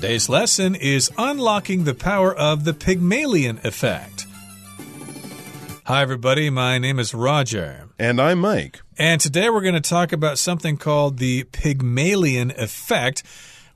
Today's lesson is Unlocking the Power of the Pygmalion Effect. Hi, everybody. My name is Roger. And I'm Mike. And today we're going to talk about something called the Pygmalion Effect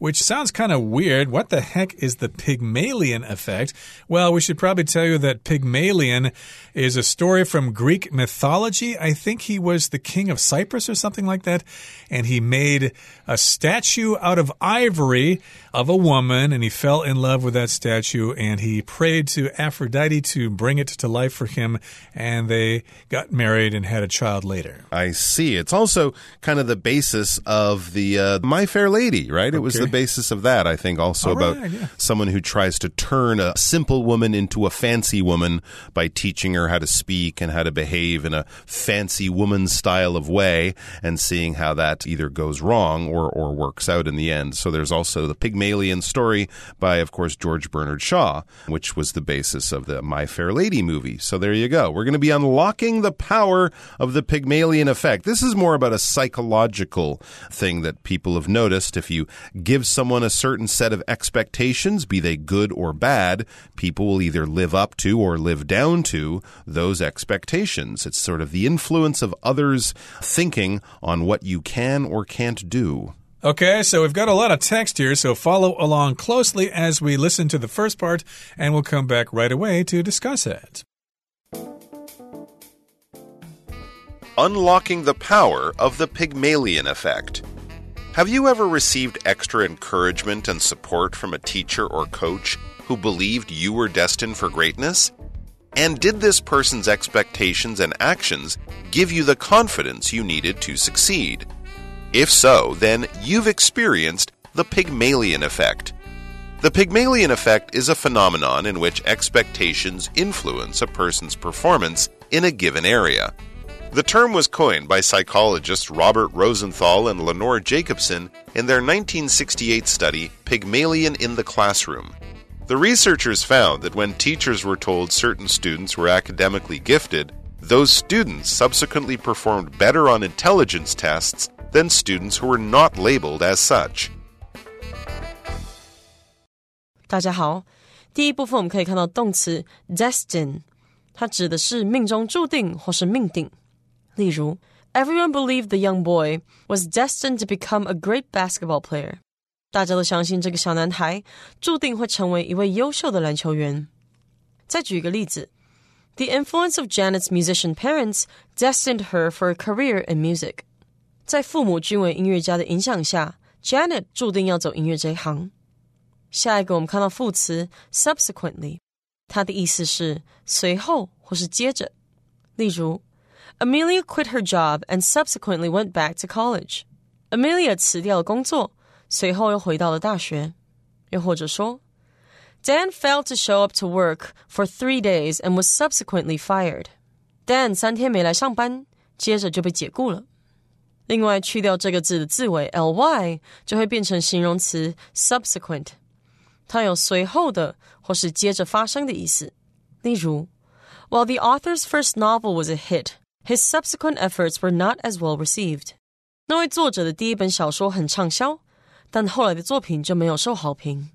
which sounds kind of weird. What the heck is the Pygmalion effect? Well, we should probably tell you that Pygmalion is a story from Greek mythology. I think he was the king of Cyprus or something like that. And he made a statue out of ivory of a woman, and he fell in love with that statue, and he prayed to Aphrodite to bring it to life for him, and they got married and had a child later. I see. It's also kind of the basis of the uh, My Fair Lady, right? Okay. It was the basis of that, I think, also All about right, yeah. someone who tries to turn a simple woman into a fancy woman by teaching her how to speak and how to behave in a fancy woman style of way, and seeing how that either goes wrong or, or works out in the end. So there's also the Pygmalion story by, of course, George Bernard Shaw, which was the basis of the My Fair Lady movie. So there you go. We're going to be unlocking the power of the Pygmalion effect. This is more about a psychological thing that people have noticed. If you give someone a certain set of expectations, be they good or bad, people will either live up to or live down to those expectations. It's sort of the influence of others' thinking on what you can or can't do. Okay, so we've got a lot of text here, so follow along closely as we listen to the first part, and we'll come back right away to discuss it. Unlocking the power of the Pygmalion effect. Have you ever received extra encouragement and support from a teacher or coach who believed you were destined for greatness? And did this person's expectations and actions give you the confidence you needed to succeed? If so, then you've experienced the Pygmalion effect. The Pygmalion effect is a phenomenon in which expectations influence a person's performance in a given area. The term was coined by psychologists Robert Rosenthal and Lenore Jacobson in their 1968 study Pygmalion in the Classroom. The researchers found that when teachers were told certain students were academically gifted, those students subsequently performed better on intelligence tests than students who were not labeled as such. 大家好，第一部分我们可以看到动词 destined，它指的是命中注定或是命定。 例如，Everyone believed the young boy was destined to become a great basketball player。大家都相信这个小男孩注定会成为一位优秀的篮球员。再举一个例子，The influence of Janet's musician parents destined her for a career in music。在父母均为音乐家的影响下，Janet 注定要走音乐这一行。下一个，我们看到副词 subsequently，它的意思是随后或是接着。例如 ，Amelia quit her job and subsequently went back to college。Amelia 辞掉了工作，随后又回到了大学。又或者说，Dan failed to show up to work for three days and was subsequently fired。Dan 三天没来上班，接着就被解雇了。另外，去掉这个字的字尾 ly，就会变成形容词 subsequent，它有随后的或是接着发生的意思。例如，While the author's first novel was a hit, his subsequent efforts were not as well received。那位作者的第一本小说很畅销，但后来的作品就没有受好评。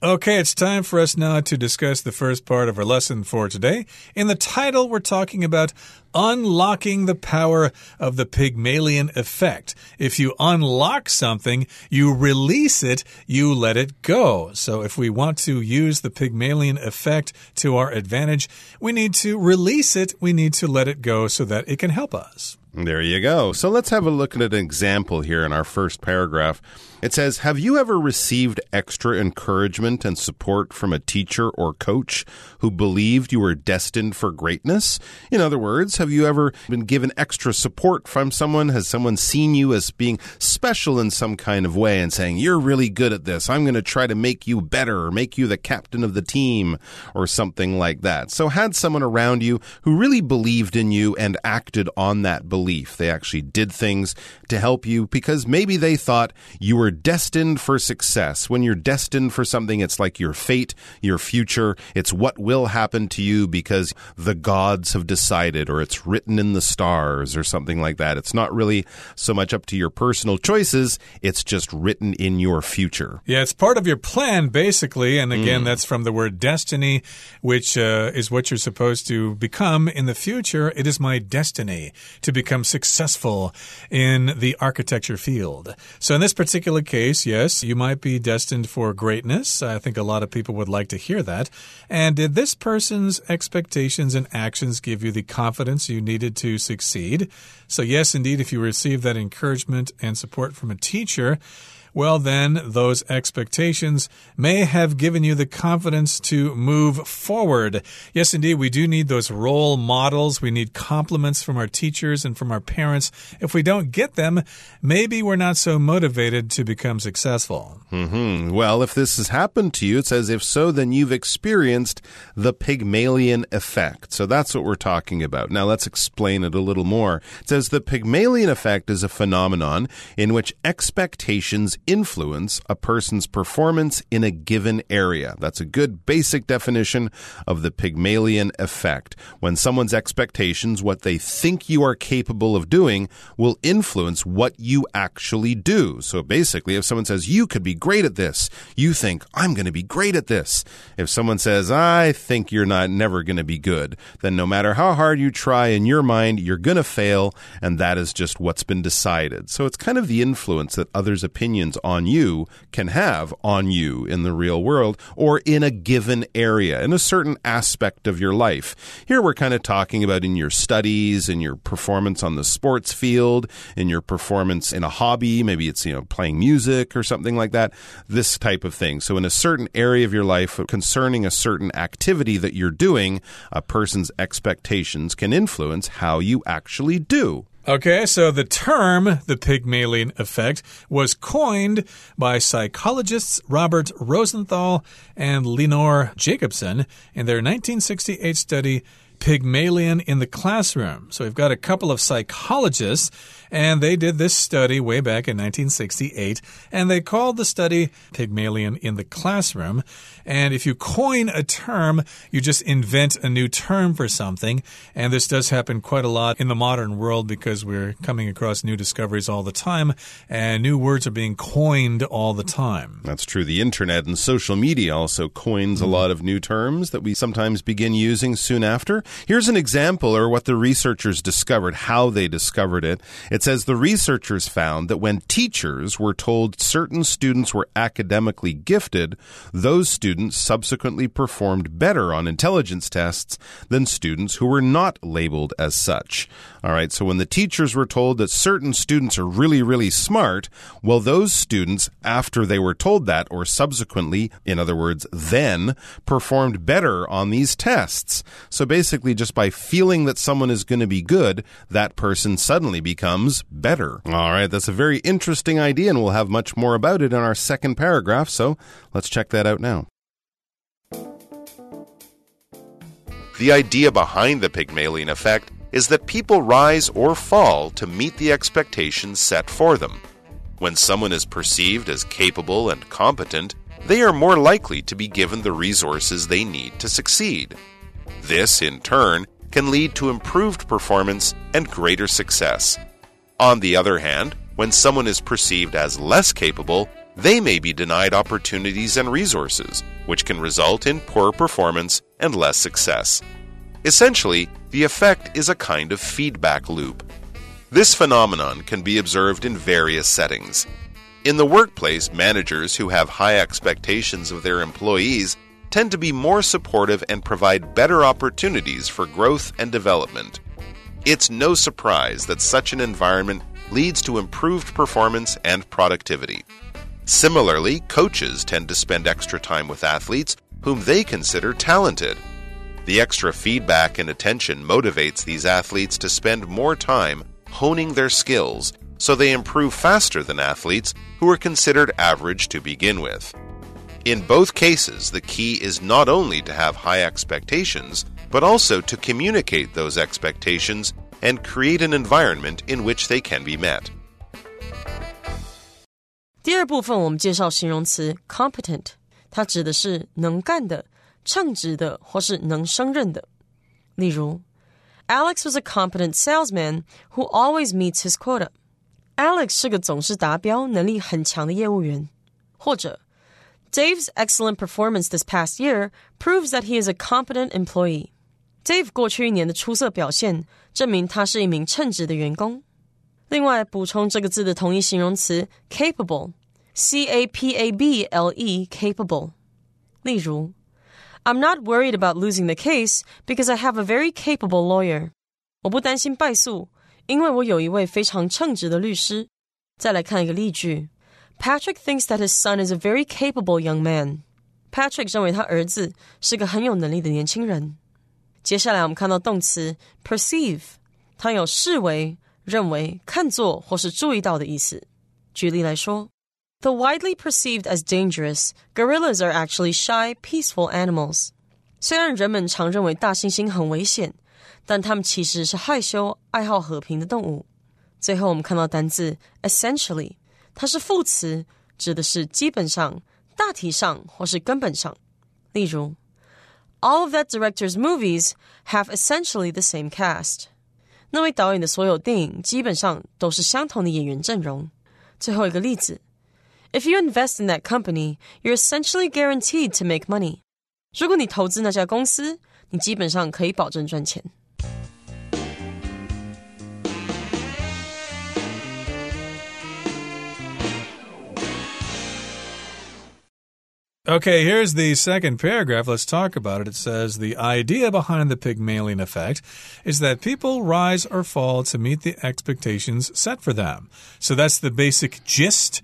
Okay, it's time for us now to discuss the first part of our lesson for today. In the title, we're talking about unlocking the power of the Pygmalion effect. If you unlock something, you release it, you let it go. So if we want to use the Pygmalion effect to our advantage, we need to release it, we need to let it go so that it can help us. There you go. So let's have a look at an example here in our first paragraph. It says, Have you ever received extra encouragement and support from a teacher or coach who believed you were destined for greatness? In other words, have you ever been given extra support from someone? Has someone seen you as being special in some kind of way and saying, You're really good at this. I'm going to try to make you better or make you the captain of the team or something like that. So, had someone around you who really believed in you and acted on that belief belief. They actually did things to help you because maybe they thought you were destined for success. When you're destined for something, it's like your fate, your future. It's what will happen to you because the gods have decided or it's written in the stars or something like that. It's not really so much up to your personal choices. It's just written in your future. Yeah, it's part of your plan, basically. And again, mm. that's from the word destiny, which uh, is what you're supposed to become in the future. It is my destiny to become successful in the architecture field. So, in this particular case, yes, you might be destined for greatness. I think a lot of people would like to hear that. And did this person's expectations and actions give you the confidence you needed to succeed? So, yes, indeed, if you receive that encouragement and support from a teacher, well, then those expectations may have given you the confidence to move forward. Yes, indeed, we do need those role models. We need compliments from our teachers and from our parents. If we don't get them, maybe we're not so motivated to become successful. Mm -hmm. Well, if this has happened to you, it says, if so, then you've experienced the Pygmalion effect. So that's what we're talking about. Now let's explain it a little more. It says the Pygmalion effect is a phenomenon in which expectations influence a person's performance in a given area. That's a good basic definition of the Pygmalion effect. When someone's expectations, what they think you are capable of doing, will influence what you actually do. So basically, if someone says, You could be great at this, you think, I'm going to be great at this. If someone says, I think you're not never going to be good, then no matter how hard you try in your mind, you're going to fail, and that is just what's been decided. So it's kind of the influence that others' opinions on you can have on you in the real world or in a given area, in a certain aspect of your life. Here we're kind of talking about in your studies, in your performance on the sports field, in your performance in a hobby, maybe it's, you know, playing music or something like that, this type of thing. So in a certain area of your life concerning a certain activity that you're doing, a person's expectations can influence how you actually do. Okay, so the term, the Pygmalion effect, was coined by psychologists Robert Rosenthal and Lenore Jacobson in their 1968 study, Pygmalion in the Classroom. So we've got a couple of psychologists and they did this study way back in 1968, and they called the study Pygmalion in the Classroom. And if you coin a term, you just invent a new term for something. And this does happen quite a lot in the modern world because we're coming across new discoveries all the time, and new words are being coined all the time. That's true. The internet and social media also coins a mm-hmm. lot of new terms that we sometimes begin using soon after. Here's an example or what the researchers discovered, how they discovered it. It says the researchers found that when teachers were told certain students were academically gifted, those students subsequently performed better on intelligence tests than students who were not labeled as such. All right, so when the teachers were told that certain students are really, really smart, well, those students, after they were told that, or subsequently, in other words, then, performed better on these tests. So basically, just by feeling that someone is going to be good, that person suddenly becomes better. All right, that's a very interesting idea, and we'll have much more about it in our second paragraph, so let's check that out now. The idea behind the Pygmalion effect is that people rise or fall to meet the expectations set for them. When someone is perceived as capable and competent, they are more likely to be given the resources they need to succeed. This, in turn, can lead to improved performance and greater success. On the other hand, when someone is perceived as less capable, they may be denied opportunities and resources, which can result in poor performance and less success. Essentially, the effect is a kind of feedback loop. This phenomenon can be observed in various settings. In the workplace, managers who have high expectations of their employees tend to be more supportive and provide better opportunities for growth and development. It's no surprise that such an environment leads to improved performance and productivity. Similarly, coaches tend to spend extra time with athletes whom they consider talented the extra feedback and attention motivates these athletes to spend more time honing their skills so they improve faster than athletes who are considered average to begin with. In both cases, the key is not only to have high expectations, but also to communicate those expectations and create an environment in which they can be met. 第二部分我们介绍形容词 competent，它指的是能干的、称职的或是能胜任的。例如，Alex was a competent salesman who always meets his quota。Alex 是个总是达标、能力很强的业务员。或者，Dave's excellent performance this past year proves that he is a competent employee。Dave 过去一年的出色表现，证明他是一名称职的员工。 另外，补充这个字的同义形容词 capable，c a p a b l e，capable。例如，I'm not worried about losing the case because I have a very capable lawyer。我不担心败诉，因为我有一位非常称职的律师。再来看一个例句：Patrick thinks that his son is a very capable young man。Patrick 认为他儿子是个很有能力的年轻人。接下来我们看到动词 perceive，它有视为、 认为、看作或是注意到的意思。举例来说，Though widely perceived as dangerous, gorillas are actually shy, peaceful animals。虽然人们常认为大猩猩很危险，但它们其实是害羞、爱好和平的动物。最后，我们看到单字 essentially，它是副词，指的是基本上、大体上或是根本上。例如。all of that director's movies have essentially the same cast. 那位导演的所有电影基本上都是相同的演员阵容。最后一个例子，If you invest in that company, you're essentially guaranteed to make money. 如果你投资那家公司，你基本上可以保证赚钱。Okay, here's the second paragraph. Let's talk about it. It says the idea behind the Pygmalion effect is that people rise or fall to meet the expectations set for them. So that's the basic gist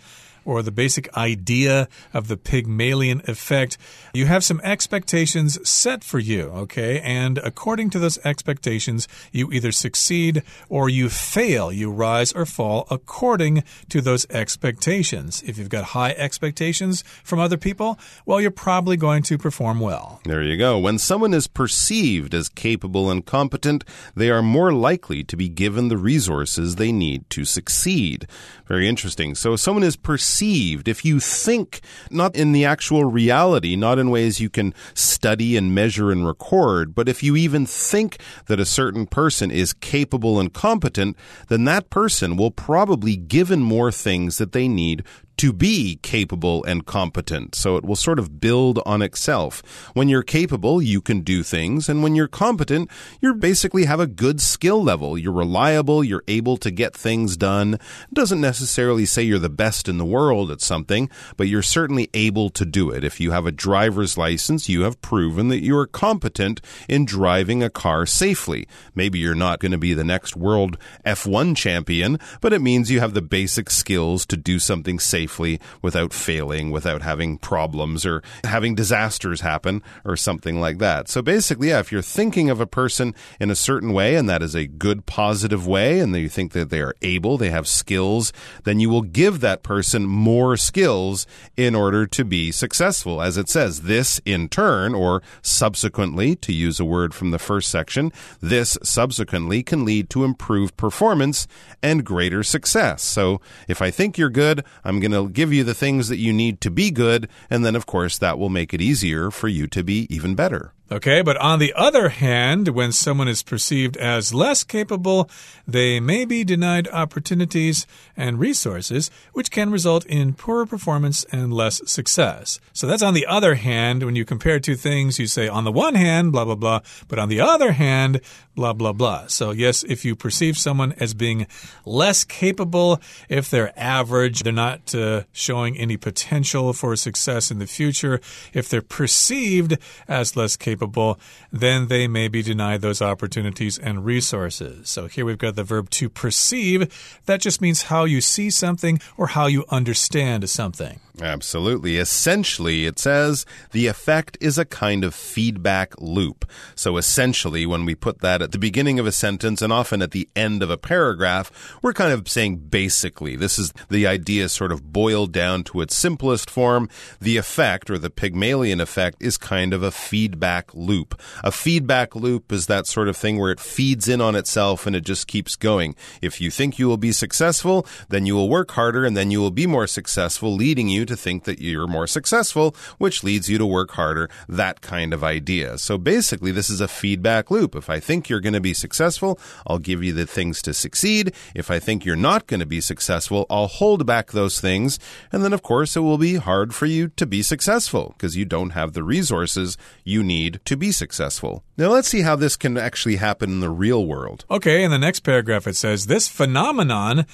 or the basic idea of the Pygmalion effect. You have some expectations set for you, okay? And according to those expectations, you either succeed or you fail. You rise or fall according to those expectations. If you've got high expectations from other people, well, you're probably going to perform well. There you go. When someone is perceived as capable and competent, they are more likely to be given the resources they need to succeed. Very interesting. So, if someone is perceived if you think not in the actual reality, not in ways you can study and measure and record, but if you even think that a certain person is capable and competent, then that person will probably given more things that they need to be capable and competent. So it will sort of build on itself. When you're capable, you can do things. And when you're competent, you basically have a good skill level. You're reliable. You're able to get things done. It doesn't necessarily say you're the best in the world at something, but you're certainly able to do it. If you have a driver's license, you have proven that you are competent in driving a car safely. Maybe you're not going to be the next world F1 champion, but it means you have the basic skills to do something safe safely without failing, without having problems or having disasters happen or something like that. So basically, yeah, if you're thinking of a person in a certain way and that is a good positive way and you think that they are able, they have skills, then you will give that person more skills in order to be successful. As it says, this in turn or subsequently, to use a word from the first section, this subsequently can lead to improved performance and greater success. So if I think you're good, I'm going to give you the things that you need to be good. And then, of course, that will make it easier for you to be even better. Okay, but on the other hand, when someone is perceived as less capable, they may be denied opportunities and resources, which can result in poorer performance and less success. So that's on the other hand. When you compare two things, you say on the one hand, blah, blah, blah, but on the other hand, blah, blah, blah. So, yes, if you perceive someone as being less capable, if they're average, they're not uh, showing any potential for success in the future, if they're perceived as less capable, capable, then they may be denied those opportunities and resources. So here we've got the verb to perceive. That just means how you see something or how you understand something. Absolutely. Essentially, it says the effect is a kind of feedback loop. So essentially, when we put that at the beginning of a sentence and often at the end of a paragraph, we're kind of saying basically, this is the idea sort of boiled down to its simplest form. The effect or the Pygmalion effect is kind of a feedback loop. A feedback loop is that sort of thing where it feeds in on itself and it just keeps going. If you think you will be successful, then you will work harder and then you will be more successful, leading you to think that you're more successful, which leads you to work harder, that kind of idea. So basically, this is a feedback loop. If I think you're going to be successful, I'll give you the things to succeed. If I think you're not going to be successful, I'll hold back those things. And then, of course, it will be hard for you to be successful because you don't have the resources you need to be successful. Now, let's see how this can actually happen in the real world. Okay, in the next paragraph, it says this phenomenon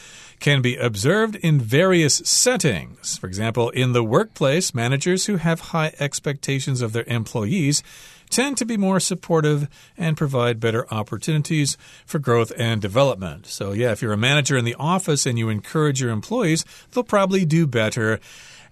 can be observed in various settings. For example, in the workplace, managers who have high expectations of their employees tend to be more supportive and provide better opportunities for growth and development. So, yeah, if you're a manager in the office and you encourage your employees, they'll probably do better.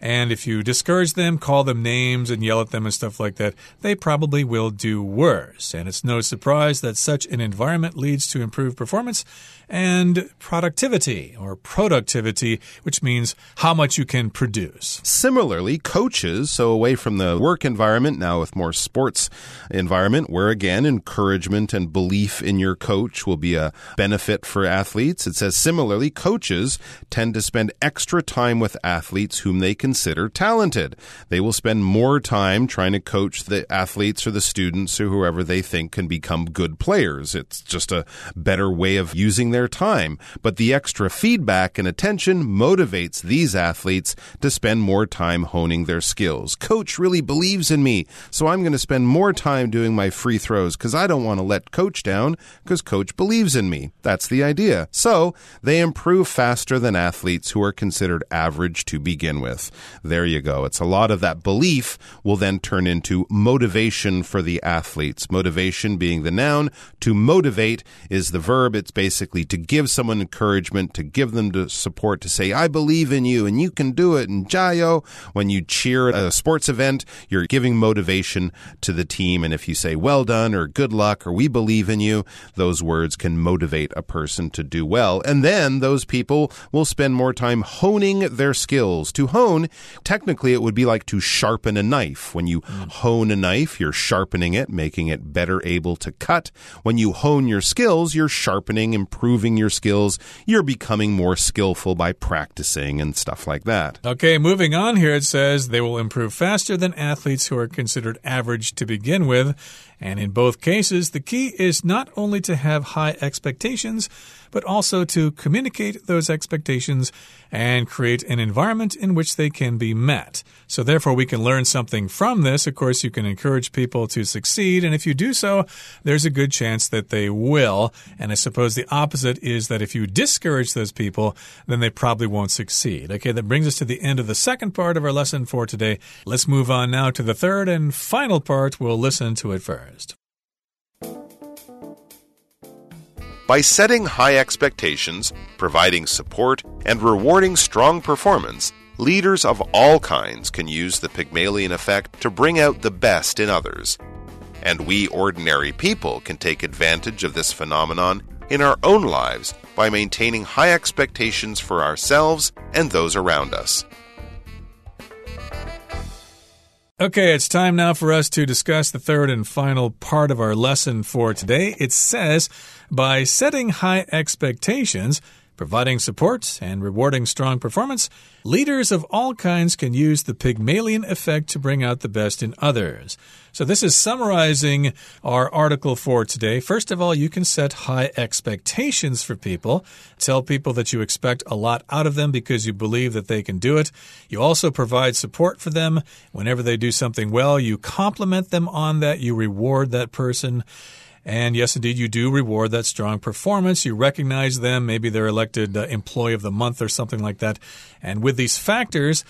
And if you discourage them, call them names, and yell at them and stuff like that, they probably will do worse. And it's no surprise that such an environment leads to improved performance and productivity or productivity, which means how much you can produce. Similarly, coaches, so away from the work environment, now with more sports environment, where again, encouragement and belief in your coach will be a benefit for athletes. It says similarly, coaches tend to spend extra time with athletes whom they consider talented. They will spend more time trying to coach the athletes or the students or whoever they think can become good players. It's just a better way of using their time, but the extra feedback and attention motivates these athletes to spend more time honing their skills. Coach really believes in me, so I'm going to spend more time doing my free throws because I don't want to let coach down because coach believes in me. That's the idea. So they improve faster than athletes who are considered average to begin with. There you go. It's a lot of that belief will then turn into motivation for the athletes. Motivation being the noun. To motivate is the verb. It's basically to give someone encouragement, to give them the support, to say, I believe in you and you can do it. And Jayo, when you cheer at a sports event, you're giving motivation to the team. And if you say, well done or good luck or we believe in you, those words can motivate a person to do well. And then those people will spend more time honing their skills. To hone, technically, it would be like to sharpen a knife. When you mm. hone a knife, you're sharpening it, making it better able to cut. When you hone your skills, you're sharpening, improving your skills. You're becoming more skillful by practicing and stuff like that. Okay, moving on here, it says they will improve faster than athletes who are considered average to begin with. And in both cases, the key is not only to have high expectations, but also to communicate those expectations and create an environment in which they can be met. So, therefore, we can learn something from this. Of course, you can encourage people to succeed, and if you do so, there's a good chance that they will. And I suppose the opposite is that if you discourage those people, then they probably won't succeed. Okay, that brings us to the end of the second part of our lesson for today. Let's move on now to the third and final part. We'll listen to it first. By setting high expectations, providing support, and rewarding strong performance, leaders of all kinds can use the Pygmalion effect to bring out the best in others. And we ordinary people can take advantage of this phenomenon in our own lives by maintaining high expectations for ourselves and those around us. Okay, it's time now for us to discuss the third and final part of our lesson for today. It says, by setting high expectations, providing support, and rewarding strong performance, leaders of all kinds can use the Pygmalion effect to bring out the best in others. So, this is summarizing our article for today. First of all, you can set high expectations for people. Tell people that you expect a lot out of them because you believe that they can do it. You also provide support for them. Whenever they do something well, you compliment them on that, you reward that person. And yes, indeed, you do reward that strong performance. You recognize them. Maybe they're elected uh, Employee of the Month or something like that. And with these factors,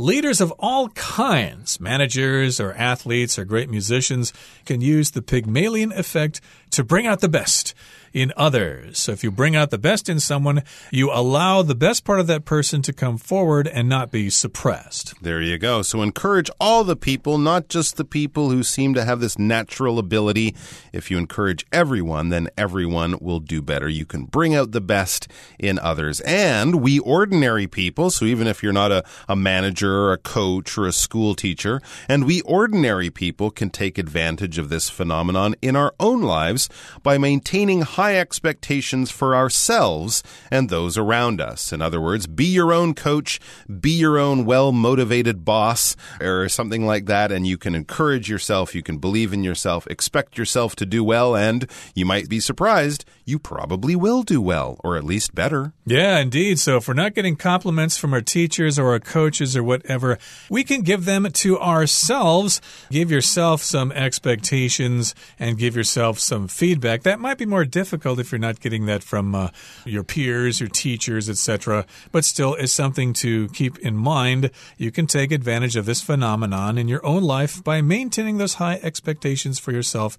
Leaders of all kinds, managers or athletes or great musicians, can use the Pygmalion effect to bring out the best in others. So if you bring out the best in someone, you allow the best part of that person to come forward and not be suppressed. There you go. So encourage all the people, not just the people who seem to have this natural ability. If you encourage everyone, then everyone will do better. You can bring out the best in others. And we ordinary people, so even if you're not a, a manager or a coach or a school teacher, and we ordinary people can take advantage of this phenomenon in our own lives by maintaining high expectations for ourselves and those around us. In other words, be your own coach, be your own well motivated boss, or something like that, and you can encourage yourself, you can believe in yourself, expect yourself to do well, and you might be surprised, you probably will do well, or at least better. Yeah, indeed. So if we're not getting compliments from our teachers or our coaches or whatever, we can give them to ourselves. Give yourself some expectations and give yourself some feedback. That might be more difficult if you're not getting that from uh, your peers, your teachers, etc. But still, it's something to keep in mind. You can take advantage of this phenomenon in your own life by maintaining those high expectations for yourself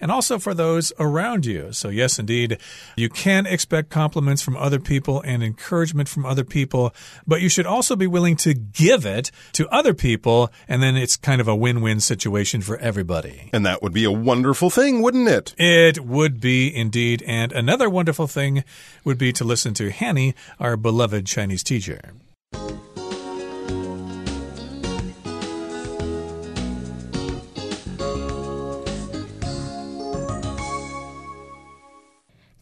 and also for those around you. So, yes, indeed, you can expect compliments from other people and encouragement from other people, but you should also be willing to give it to other people, and then it's kind of a win win situation for everybody. And that would be a wonderful thing, wouldn't it? It would be indeed. And another wonderful thing would be to listen to Hanny, our beloved Chinese teacher.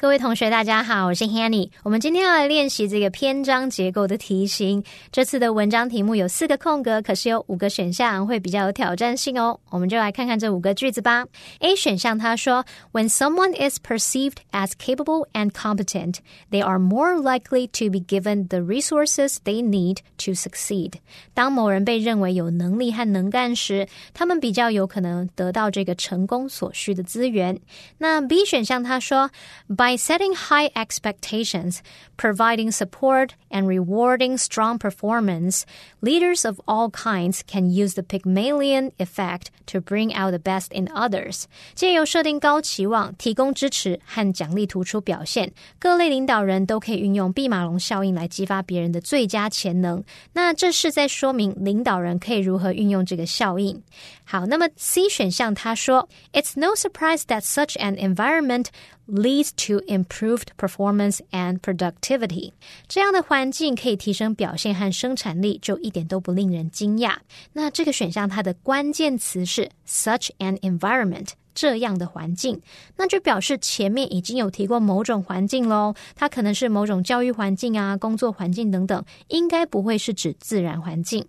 各位同学，大家好，我是 Hanny。我们今天要来练习这个篇章结构的题型。这次的文章题目有四个空格，可是有五个选项，会比较有挑战性哦。我们就来看看这五个句子吧。A 选项他说：When someone is perceived as capable and competent, they are more likely to be given the resources they need to succeed。当某人被认为有能力和能干时，他们比较有可能得到这个成功所需的资源。那 B 选项他说：By by setting high expectations, providing support, and rewarding strong performance, leaders of all kinds can use the Pygmalion effect to bring out the best in others. 借由设定高期望、提供支持和奖励突出表现，各类领导人都可以运用毕马龙效应来激发别人的最佳潜能。那这是在说明领导人可以如何运用这个效应。好，那么 C 选项他说，It's no surprise that such an environment leads to improved performance and productivity。这样的环境可以提升表现和生产力，就一点都不令人惊讶。那这个选项它的关键词是 such an environment。这样的环境，那就表示前面已经有提过某种环境喽。它可能是某种教育环境啊、工作环境等等，应该不会是指自然环境。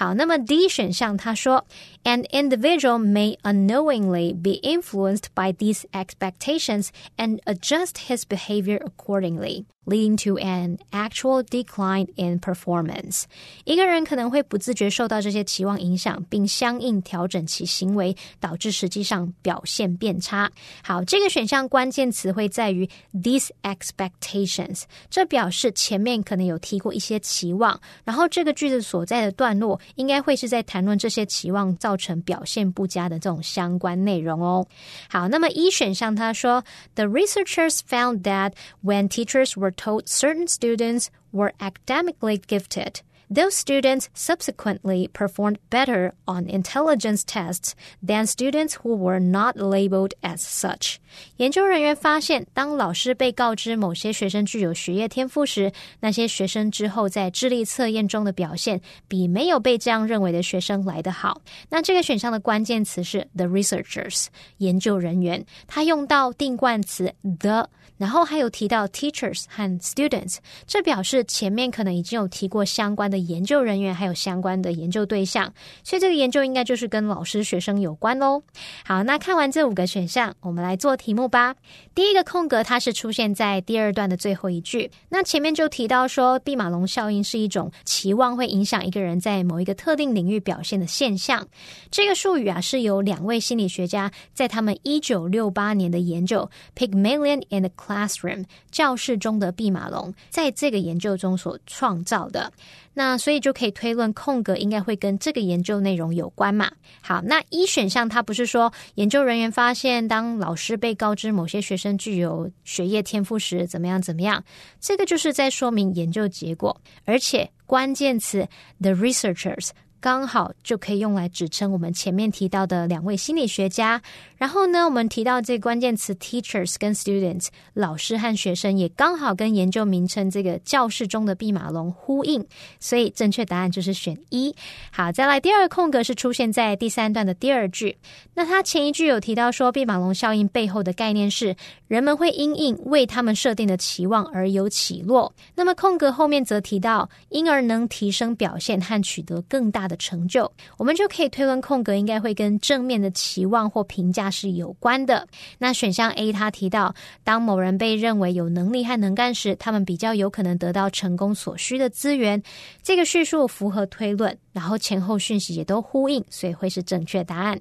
好，那么 D 选项他说，An individual may unknowingly be influenced by these expectations and adjust his behavior accordingly, leading to an actual decline in performance。一个人可能会不自觉受到这些期望影响，并相应调整其行为，导致实际上表现变差。好，这个选项关键词会在于 these expectations，这表示前面可能有提过一些期望，然后这个句子所在的段落。 应该会是在谈论这些期望造成表现不佳的这种相关内容哦。好，那么一选项他说，The researchers found that when teachers were told certain students were academically gifted. Those students subsequently performed better on intelligence tests than students who were not labeled as such. 研究人员发现，当老师被告知某些学生具有学业天赋时，那些学生之后在智力测验中的表现比没有被这样认为的学生来得好。那这个选项的关键词是 the researchers，研究人员。他用到定冠词 the。 然后还有提到 teachers 和 students，这表示前面可能已经有提过相关的研究人员，还有相关的研究对象，所以这个研究应该就是跟老师、学生有关喽。好，那看完这五个选项，我们来做题目吧。第一个空格它是出现在第二段的最后一句，那前面就提到说，毕马龙效应是一种期望会影响一个人在某一个特定领域表现的现象。这个术语啊，是由两位心理学家在他们一九六八年的研究 Pygmalion and classroom 教室中的毕马龙，在这个研究中所创造的。那所以就可以推论空格应该会跟这个研究内容有关嘛。好，那一选项它不是说研究人员发现，当老师被告知某些学生具有学业天赋时怎么样怎么样，这个就是在说明研究结果，而且关键词 the researchers。刚好就可以用来指称我们前面提到的两位心理学家。然后呢，我们提到这关键词 teachers 跟 students 老师和学生，也刚好跟研究名称这个教室中的弼马龙呼应。所以正确答案就是选一。好，再来第二个空格是出现在第三段的第二句。那它前一句有提到说，弼马龙效应背后的概念是人们会因应为他们设定的期望而有起落。那么空格后面则提到，因而能提升表现和取得更大。的成就，我们就可以推论空格应该会跟正面的期望或评价是有关的。那选项 A，他提到，当某人被认为有能力和能干时，他们比较有可能得到成功所需的资源。这个叙述符合推论，然后前后讯息也都呼应，所以会是正确答案。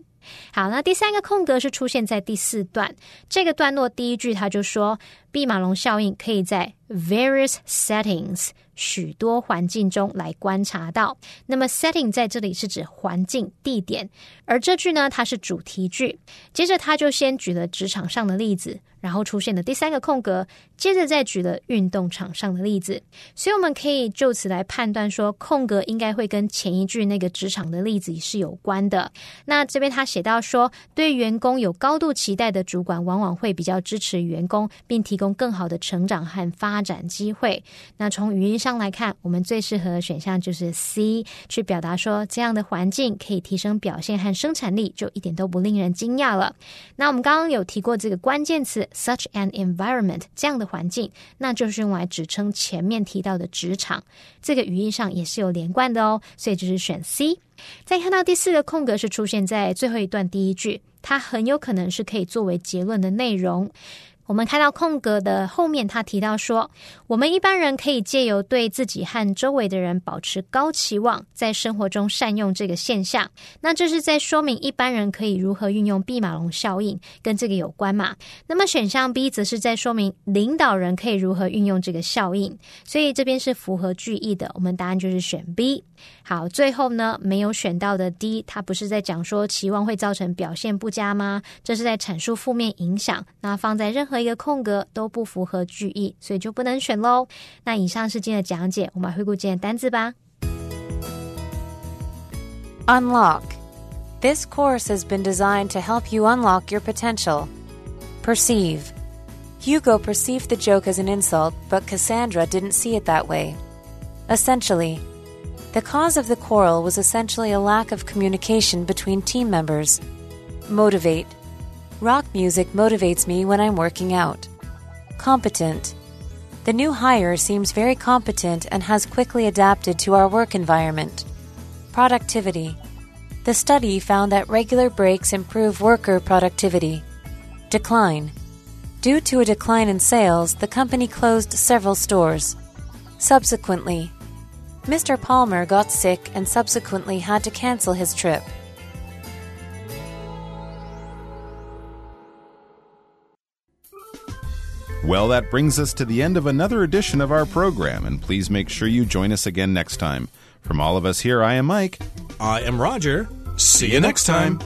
好，那第三个空格是出现在第四段这个段落第一句，他就说，毕马龙效应可以在 various settings。许多环境中来观察到，那么 setting 在这里是指环境地点，而这句呢，它是主题句。接着他就先举了职场上的例子。然后出现的第三个空格，接着再举了运动场上的例子，所以我们可以就此来判断说，空格应该会跟前一句那个职场的例子是有关的。那这边他写到说，对员工有高度期待的主管，往往会比较支持员工，并提供更好的成长和发展机会。那从语音上来看，我们最适合的选项就是 C，去表达说这样的环境可以提升表现和生产力，就一点都不令人惊讶了。那我们刚刚有提过这个关键词。Such an environment，这样的环境，那就是用来指称前面提到的职场。这个语义上也是有连贯的哦，所以就是选 C。再看到第四个空格是出现在最后一段第一句，它很有可能是可以作为结论的内容。我们看到空格的后面，他提到说，我们一般人可以借由对自己和周围的人保持高期望，在生活中善用这个现象。那这是在说明一般人可以如何运用毕马龙效应，跟这个有关嘛？那么选项 B 则是在说明领导人可以如何运用这个效应。所以这边是符合句意的，我们答案就是选 B。好，最后呢，没有选到的 D，它不是在讲说期望会造成表现不佳吗？这是在阐述负面影响。那放在任何一个空格都不符合句意，所以就不能选喽。那以上是今天的讲解，我们来回顾今天的单字吧。Unlock. This course has been designed to help you unlock your potential. Perceive. Hugo perceived the joke as an insult, but Cassandra didn't see it that way. Essentially, the cause of the quarrel was essentially a lack of communication between team members. Motivate. Rock music motivates me when I'm working out. Competent. The new hire seems very competent and has quickly adapted to our work environment. Productivity. The study found that regular breaks improve worker productivity. Decline. Due to a decline in sales, the company closed several stores. Subsequently, Mr. Palmer got sick and subsequently had to cancel his trip. Well, that brings us to the end of another edition of our program, and please make sure you join us again next time. From all of us here, I am Mike. I am Roger. See you next time.